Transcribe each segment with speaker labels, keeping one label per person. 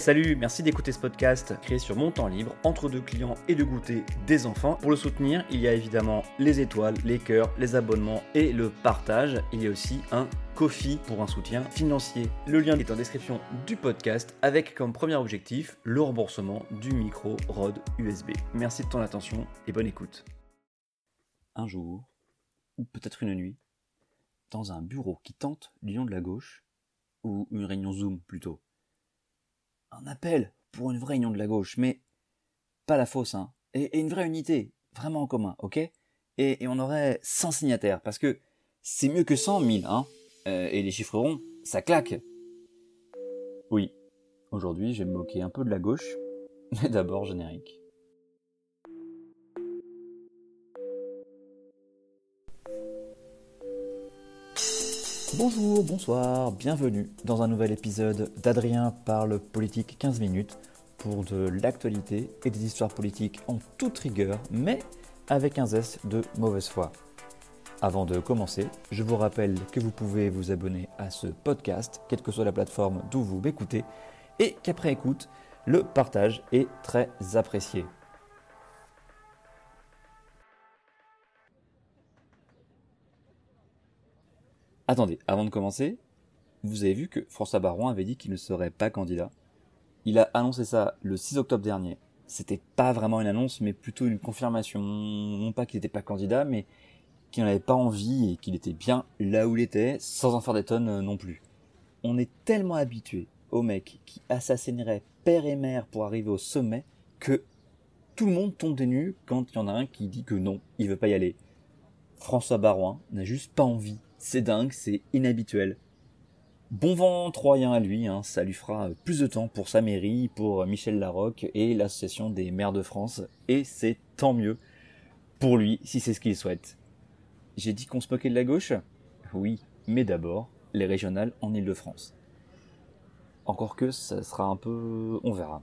Speaker 1: Salut, merci d'écouter ce podcast créé sur mon temps libre, entre deux clients et de goûter des enfants. Pour le soutenir, il y a évidemment les étoiles, les cœurs, les abonnements et le partage. Il y a aussi un Kofi pour un soutien financier. Le lien est en description du podcast avec comme premier objectif le remboursement du micro Rode USB. Merci de ton attention et bonne écoute. Un jour, ou peut-être une nuit, dans un bureau qui tente l'union de la gauche, ou une réunion Zoom plutôt un appel pour une vraie union de la gauche, mais pas la fausse, hein. Et, une vraie unité, vraiment en commun, ok? Et, on aurait 100 signataires, parce que c'est mieux que 100 000, hein. Euh, et les chiffres ronds, ça claque. Oui, aujourd'hui je vais me moquer un peu de la gauche, mais d'abord générique. Bonjour, bonsoir, bienvenue dans un nouvel épisode d'Adrien parle politique 15 minutes pour de l'actualité et des histoires politiques en toute rigueur, mais avec un zeste de mauvaise foi. Avant de commencer, je vous rappelle que vous pouvez vous abonner à ce podcast, quelle que soit la plateforme d'où vous m'écoutez, et qu'après écoute, le partage est très apprécié. Attendez, avant de commencer, vous avez vu que François Baron avait dit qu'il ne serait pas candidat. Il a annoncé ça le 6 octobre dernier. C'était pas vraiment une annonce, mais plutôt une confirmation. Non pas qu'il n'était pas candidat, mais qu'il n'en avait pas envie et qu'il était bien là où il était, sans en faire des tonnes euh, non plus. On est tellement habitué au mec qui assassinerait père et mère pour arriver au sommet que tout le monde tombe des nues quand il y en a un qui dit que non, il veut pas y aller. François Barouin n'a juste pas envie c'est dingue, c'est inhabituel. Bon vent troyen à lui, hein, ça lui fera plus de temps pour sa mairie, pour Michel Larocque et l'association des maires de France, et c'est tant mieux pour lui si c'est ce qu'il souhaite. J'ai dit qu'on se moquait de la gauche? Oui, mais d'abord, les régionales en Ile-de-France. Encore que ça sera un peu... on verra.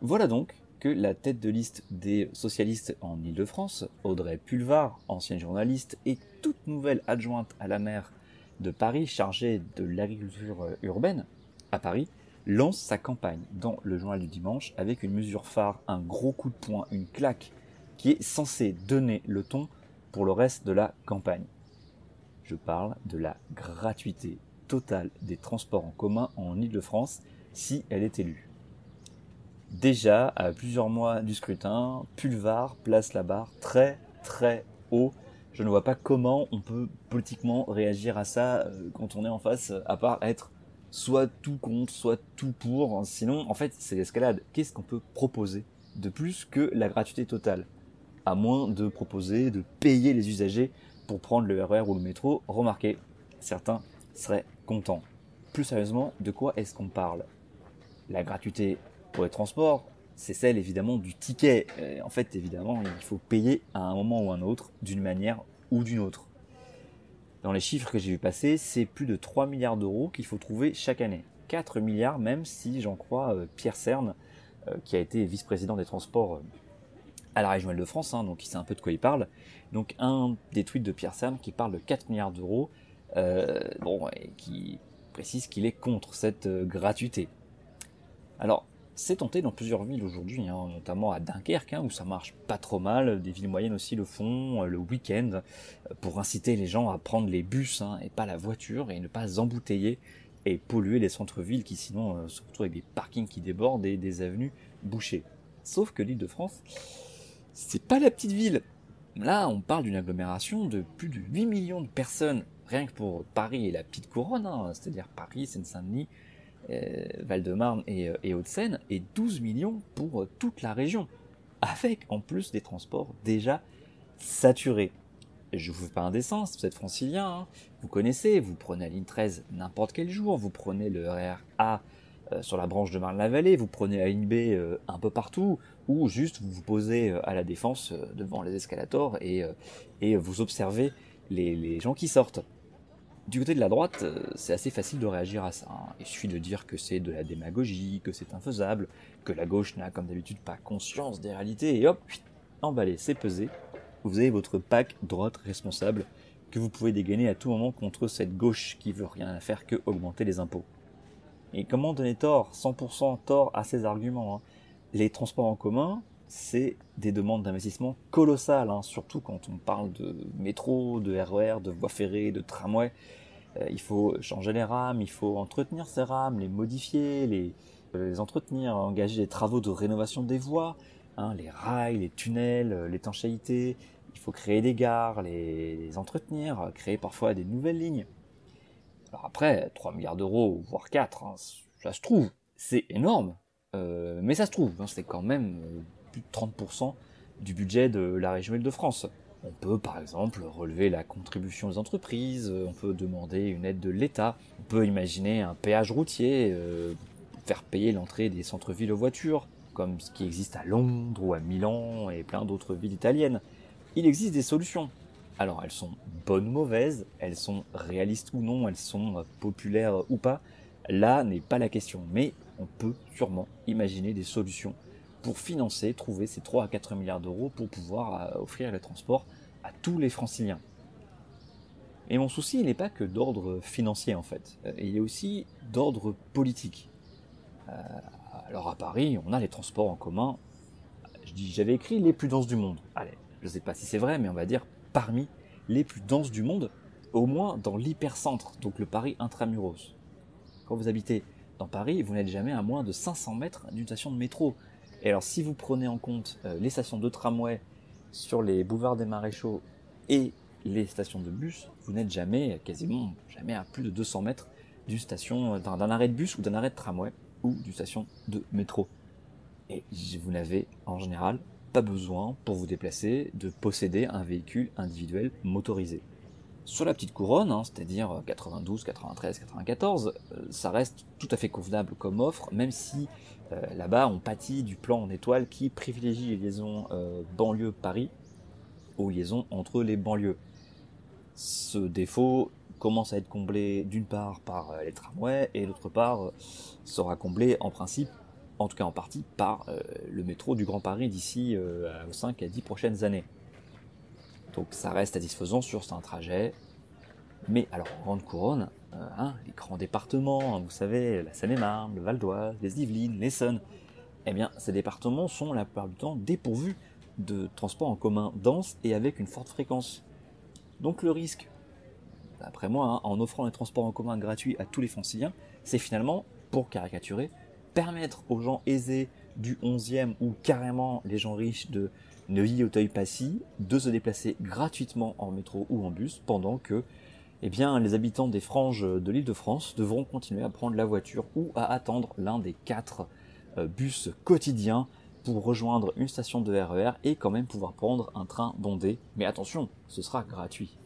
Speaker 1: Voilà donc que la tête de liste des socialistes en Ile-de-France, Audrey Pulvar, ancienne journaliste et toute nouvelle adjointe à la maire de Paris chargée de l'agriculture euh, urbaine à Paris, lance sa campagne dans le journal du dimanche avec une mesure phare, un gros coup de poing, une claque qui est censée donner le ton pour le reste de la campagne. Je parle de la gratuité totale des transports en commun en Ile-de-France si elle est élue. Déjà, à plusieurs mois du scrutin, Pulvar place la barre très très haut. Je ne vois pas comment on peut politiquement réagir à ça euh, quand on est en face, à part être soit tout contre, soit tout pour. Sinon, en fait, c'est l'escalade. Qu'est-ce qu'on peut proposer de plus que la gratuité totale? À moins de proposer de payer les usagers pour prendre le RER e ou le métro. Remarquez, certains seraient contents. Plus sérieusement, de quoi est-ce qu'on parle? La gratuité pour les transports, c'est celle évidemment du ticket. en fait, évidemment, il faut payer à un moment ou un autre, d'une manière ou d'une autre. Dans les chiffres que j'ai vu passer, c'est plus de 3 milliards d'euros qu'il faut trouver chaque année. 4 milliards même si j'en crois euh, Pierre Cerne, euh, qui a été vice-président des transports euh, à la région Île-de-France, hein, donc il sait un peu de quoi il parle. Donc un des tweets de Pierre Cerne qui parle de 4 milliards d'euros, bon, et qui précise qu'il est contre cette gratuité. Alors, c'est tenté dans plusieurs villes aujourd'hui, hein, notamment à Dunkerque, hein, où ça marche pas trop mal. Des villes moyennes aussi le font euh, le week-end, euh, pour inciter les gens à prendre les bus hein, et pas la voiture, et ne pas embouteiller et polluer les centres-villes qui sinon euh, se retrouvent avec des parkings qui débordent et des avenues bouchées. Sauf que l'île de France, c'est pas la petite ville. Là, on parle d'une agglomération de plus de 8 millions de personnes, rien que pour Paris et la petite couronne, c'est-à-dire Paris, Seine-Saint-Denis, Val-de-Marne et, euh, et Hauts-de-Seine, et 12 millions pour euh, toute la région, avec en plus des transports déjà saturés. Je vous fais pas indécence, vous êtes francilien, hein. vous connaissez, vous prenez la ligne 13 n'importe quel jour, vous prenez le RER A sur la branche de Marne-la-Vallée, vous prenez la ligne B un peu partout, ou juste vous vous posez à la défense devant les escalators et, vous observez les gens qui sortent. Du côté de la droite, euh, c'est assez facile de réagir à ça. Hein. Il suffit de dire que c'est de la démagogie, que c'est infaisable, que la gauche n'a comme d'habitude pas conscience des réalités, et hop, emballé, c'est pesé. Vous avez votre pack droite responsable que vous pouvez dégainer à tout moment contre cette gauche qui veut rien faire que augmenter les impôts. Et comment donner tort, 100% tort à ces arguments hein Les transports en commun, c'est des demandes d'investissement colossales, hein, surtout quand on parle de métro, de RER, e de voies ferrées, de tramway. Euh, il faut changer les rames, il faut entretenir ces rames, les modifier, les, euh, entretenir, engager des travaux de rénovation des voies, hein, les rails, les tunnels, euh, l'étanchéité. Il faut créer des gares, les, entretenir, créer parfois des nouvelles lignes. Alors après, 3 milliards d'euros, voire 4, hein, ça se trouve, c'est énorme, mais ça se trouve, c'est quand même de 30% du budget de la région Île-de-France. On peut par exemple relever la contribution des entreprises, on peut demander une aide de l'État, on peut imaginer un péage routier, euh, faire payer l'entrée des centres-villes aux voitures, comme ce qui existe à Londres ou à Milan et plein d'autres villes italiennes. Il existe des solutions. Alors elles sont bonnes ou mauvaises, elles sont réalistes ou non, elles sont populaires ou pas, là n'est pas la question, mais on peut sûrement imaginer des solutions pour financer, trouver ces 3 à 4 milliards d'euros pour pouvoir euh, offrir le transport à tous les franciliens. Et mon souci, il n'est pas que d'ordre financier en fait, euh, il est aussi d'ordre politique. Euh, alors à Paris, on a les transports en commun, j'avais écrit les plus denses du monde. Allez, je ne sais pas si c'est vrai, mais on va dire parmi les plus denses du monde, au moins dans l'hypercentre, donc le Paris intramuros. Quand vous habitez dans Paris, vous n'êtes jamais à moins de 500 mètres d'une station de métro. Et alors, si vous prenez en compte euh, les stations de tramway sur les boulevards des Maréchaux et les stations de bus, vous n'êtes jamais, quasiment jamais à plus de 200 mètres d'une station, euh, d'un arrêt de bus ou d'un arrêt de tramway ou d'une station de métro. Et vous n'avez en général pas besoin pour vous déplacer de posséder un véhicule individuel motorisé. Sur la petite couronne, hein, c'est-à-dire 92, 93, 94, ça reste tout à fait convenable comme offre, même si euh, là-bas, on pâtit du plan en étoile qui privilégie les liaisons euh, banlieue-Paris aux liaisons entre les banlieues. Ce défaut commence à être comblé d'une part par euh, les tramways et d'autre part sera comblé en principe, en tout cas en partie, par le métro du Grand Paris d'ici aux 5 à 10 prochaines années. Donc ça reste satisfaisant sur un trajet. Mais alors, Grande Couronne, euh, hein, les grands départements, hein, vous savez, la Seine-et-Marne, le Val d'Oise, les Yvelines, l'Essonne, eh bien, ces départements sont la plupart du temps dépourvus de transports en commun denses et avec une forte fréquence. Donc le risque, d'après moi, hein, en offrant les transports en commun gratuits à tous les franciliens, c'est finalement, pour caricaturer, permettre aux gens aisés du 11e ou carrément les gens riches de Neuilly, Auteuil-Passy de se déplacer gratuitement en métro ou en bus pendant que eh les habitants des franges de l'île de France devront continuer à prendre la voiture ou à attendre l'un des quatre euh, bus quotidiens pour rejoindre une station de RER e et quand même pouvoir prendre un train bondé. Mais attention, ce sera gratuit.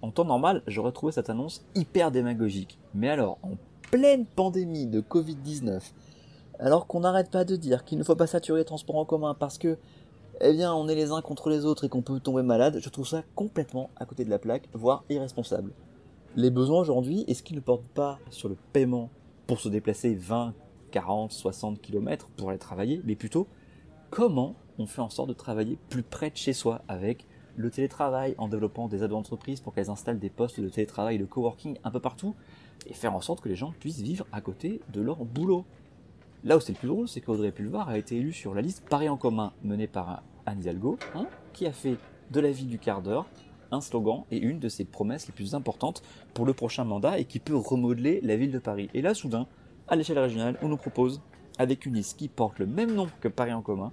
Speaker 1: En temps normal, j'aurais trouvé cette annonce hyper démagogique. Mais alors, en pleine pandémie de Covid-19, alors qu'on n'arrête pas de dire qu'il ne faut pas saturer les transports en commun parce que eh bien on est les uns contre les autres et qu'on peut tomber malade, je trouve ça complètement à côté de la plaque, voire irresponsable. Les besoins aujourd'hui, est-ce qu'ils ne portent pas sur le paiement pour se déplacer 20, 40, 60 km pour aller travailler, mais plutôt comment on fait en sorte de travailler plus près de chez soi avec le télétravail en développant des aides d'entreprise pour qu'elles installent des postes de télétravail, de coworking un peu partout et faire en sorte que les gens puissent vivre à côté de leur boulot? Là où c'est le plus drôle, c'est qu'Audrey Pulvar a été élue sur la liste Paris en commun menée par Anne Hidalgo, hein, qui a fait de la vie du quart d'heure un slogan et une de ses promesses les plus importantes pour le prochain mandat et qui peut remodeler la ville de Paris. Et là, soudain, à l'échelle régionale, on nous propose, avec une liste qui porte le même nom que Paris en commun,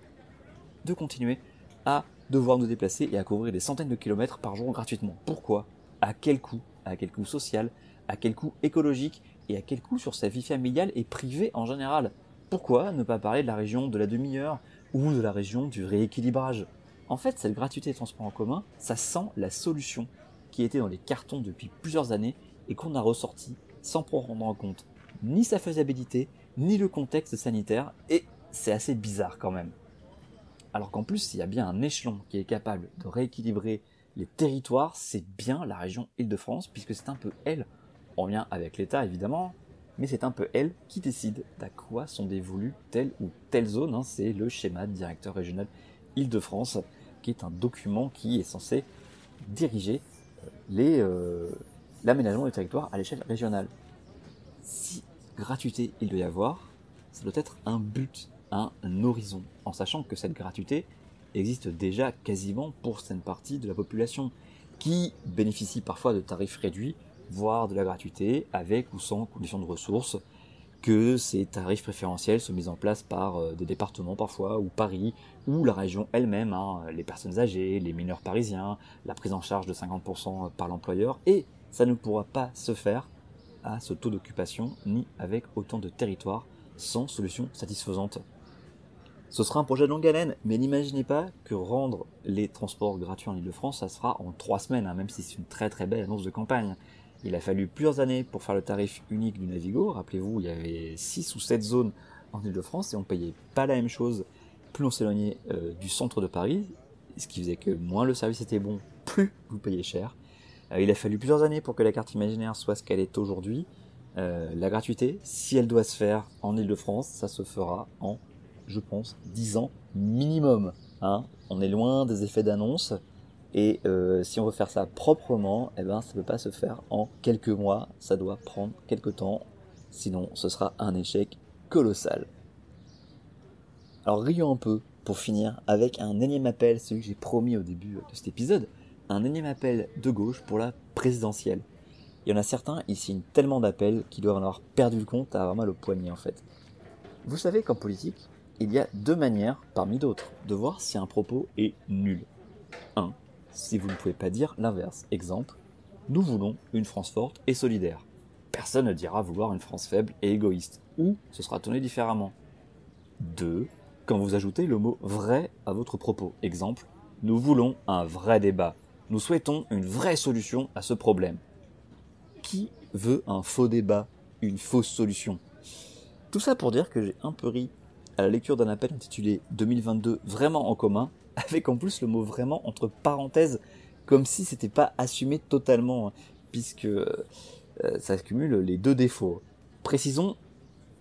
Speaker 1: de continuer à devoir nous déplacer et à couvrir des centaines de kilomètres par jour gratuitement. Pourquoi? À quel coût? À quel coût social? À quel coût écologique? Et à quel coût sur sa vie familiale et privée en général? Pourquoi ne pas parler de la région de la demi-heure ou de la région du rééquilibrage? En fait, cette gratuité des transports en commun, ça sent la solution qui était dans les cartons depuis plusieurs années et qu'on a ressorti sans prendre en compte ni sa faisabilité, ni le contexte sanitaire, et c'est assez bizarre quand même. Alors qu'en plus, il y a bien un échelon qui est capable de rééquilibrer les territoires, c'est bien la région Île-de-France, puisque c'est un peu elle, en lien avec l'État évidemment, mais c'est un peu elle qui décide d'à quoi sont dévolues telle ou telle zone. Hein. C'est le schéma de directeur régional Île-de-France, qui est un document qui est censé diriger euh, euh, l'aménagement du territoire à l'échelle régionale. Si gratuité il doit y avoir, ça doit être un but, un horizon, en sachant que cette gratuité existe déjà quasiment pour certaines parties de la population, qui bénéficie parfois de tarifs réduits, voire de la gratuité, avec ou sans conditions de ressources, que ces tarifs préférentiels sont mis en place par euh, des départements parfois, ou Paris, ou la région elle-même, hein, les personnes âgées, les mineurs parisiens, la prise en charge de 50% par l'employeur, et ça ne pourra pas se faire à ce taux d'occupation, ni avec autant de territoires, sans solution satisfaisante. Ce sera un projet de longue haleine, mais n'imaginez pas que rendre les transports gratuits en Ile-de-France, ça sera en trois semaines, hein, même si c'est une très très belle annonce de campagne. Il a fallu plusieurs années pour faire le tarif unique du Navigo. Rappelez-vous, il y avait 6 ou 7 zones en Ile-de-France et on payait pas la même chose plus on s'éloignait euh, du centre de Paris, ce qui faisait que moins le service était bon, plus vous payez cher. Euh, il a fallu plusieurs années pour que la carte imaginaire soit ce qu'elle est aujourd'hui. Euh, la gratuité, si elle doit se faire en Ile-de-France, ça se fera en, je pense, 10 ans minimum. Hein. On est loin des effets d'annonce. Et euh, si on veut faire ça proprement, eh ben, ça ne peut pas se faire en quelques mois, ça doit prendre quelques temps, sinon ce sera un échec colossal. Alors rions un peu pour finir avec un énième appel, celui que j'ai promis au début de cet épisode, un énième appel de gauche pour la présidentielle. Il y en a certains, ils signent tellement d'appels qu'ils doivent en avoir perdu le compte à avoir mal au poignet en fait. Vous savez qu'en politique, il y a deux manières, parmi d'autres, de voir si un propos est nul. 1 si vous ne pouvez pas dire l'inverse. Exemple, nous voulons une France forte et solidaire. Personne ne dira vouloir une France faible et égoïste, ou ce sera tourné différemment. 2. Quand vous ajoutez le mot vrai à votre propos. Exemple, nous voulons un vrai débat. Nous souhaitons une vraie solution à ce problème. Qui veut un faux débat, une fausse solution? Tout ça pour dire que j'ai un peu ri à la lecture d'un appel intitulé 2022 vraiment en commun avec en plus le mot vraiment entre parenthèses, comme si c'était pas assumé totalement, hein, puisque euh, ça accumule les deux défauts. Précisons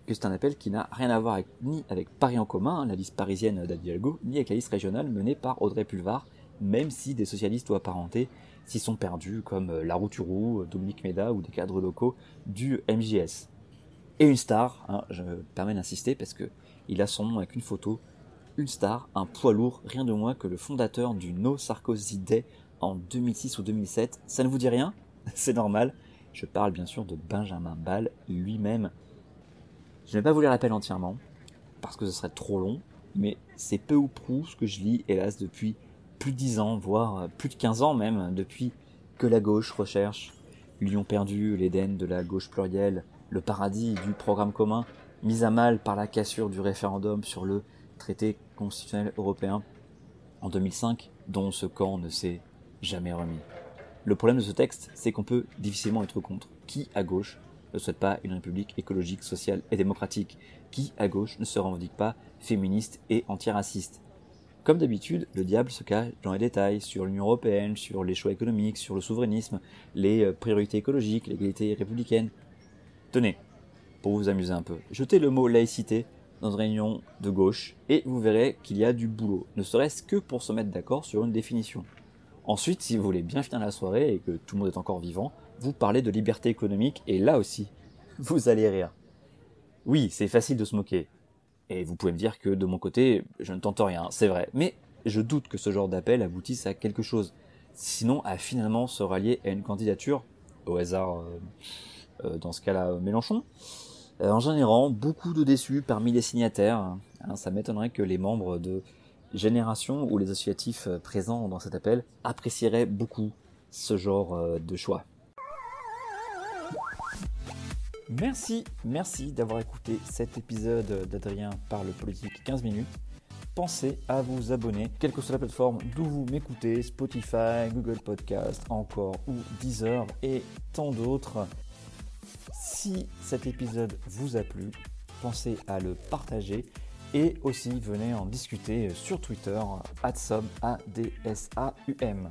Speaker 1: que c'est un appel qui n'a rien à voir ni avec Paris en commun, hein, la liste parisienne d'Adialgo, ni avec la liste régionale menée par Audrey Pulvar, même si des socialistes ou apparentés s'y sont perdus, comme euh, Larouturou, Dominique Méda ou des cadres locaux du MJS. Et une star, hein, je me permets d'insister parce que il a son nom avec une photo star, un poids lourd, rien de moins que le fondateur du No Sarkozy Day en 2006 ou 2007. Ça ne vous dit rien? C'est normal. Je parle bien sûr de Benjamin Ball lui-même. Je n'ai pas vous lire l'appel entièrement, parce que ce serait trop long, mais c'est peu ou prou ce que je lis, hélas, depuis plus de 10 ans, voire plus de 15 ans même, depuis que la gauche recherche l'union perdue, l'Éden de la gauche plurielle, le paradis du programme commun, mis à mal par la cassure du référendum sur le traité constitutionnel européen en 2005 dont ce camp ne s'est jamais remis. Le problème de ce texte, c'est qu'on peut difficilement être contre. Qui à gauche ne souhaite pas une république écologique, sociale et démocratique? Qui à gauche ne se revendique pas féministe et antiraciste? Comme d'habitude, le diable se cache dans les détails sur l'Union européenne, sur les choix économiques, sur le souverainisme, les euh, priorités écologiques, l'égalité républicaine. Tenez, pour vous amuser un peu, jetez le mot laïcité dans une réunion de gauche et vous verrez qu'il y a du boulot, ne serait-ce que pour se mettre d'accord sur une définition. Ensuite, si vous voulez bien finir la soirée et que tout le monde est encore vivant, vous parlez de liberté économique et là aussi, vous allez rire. Oui, c'est facile de se moquer. Et vous pouvez me dire que de mon côté, je ne tente rien, c'est vrai. Mais je doute que ce genre d'appel aboutisse à quelque chose. Sinon, à finalement se rallier à une candidature, au hasard, euh, euh, dans ce cas-là, Mélenchon, en générant beaucoup de déçus parmi les signataires. Hein, ça m'étonnerait que les membres de Génération ou les associatifs euh, présents dans cet appel apprécieraient beaucoup ce genre euh, de choix. Merci, merci d'avoir écouté cet épisode d'Adrien parle politique 15 minutes. Pensez à vous abonner, quelle que soit la plateforme d'où vous m'écoutez, Spotify, Google Podcast, encore ou Deezer et tant d'autres. Si cet épisode vous a plu, pensez à le partager et aussi venez en discuter sur Twitter, A-D-S-A-U-M.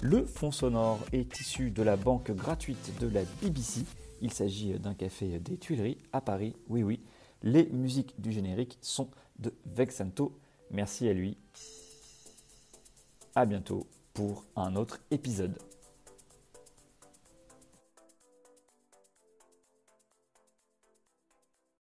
Speaker 1: Le fond sonore est issu de la banque gratuite de la BBC. Il s'agit d'un café des Tuileries à Paris. Oui, oui, les musiques du générique sont de Vexanto. Merci à lui. À bientôt pour un autre épisode.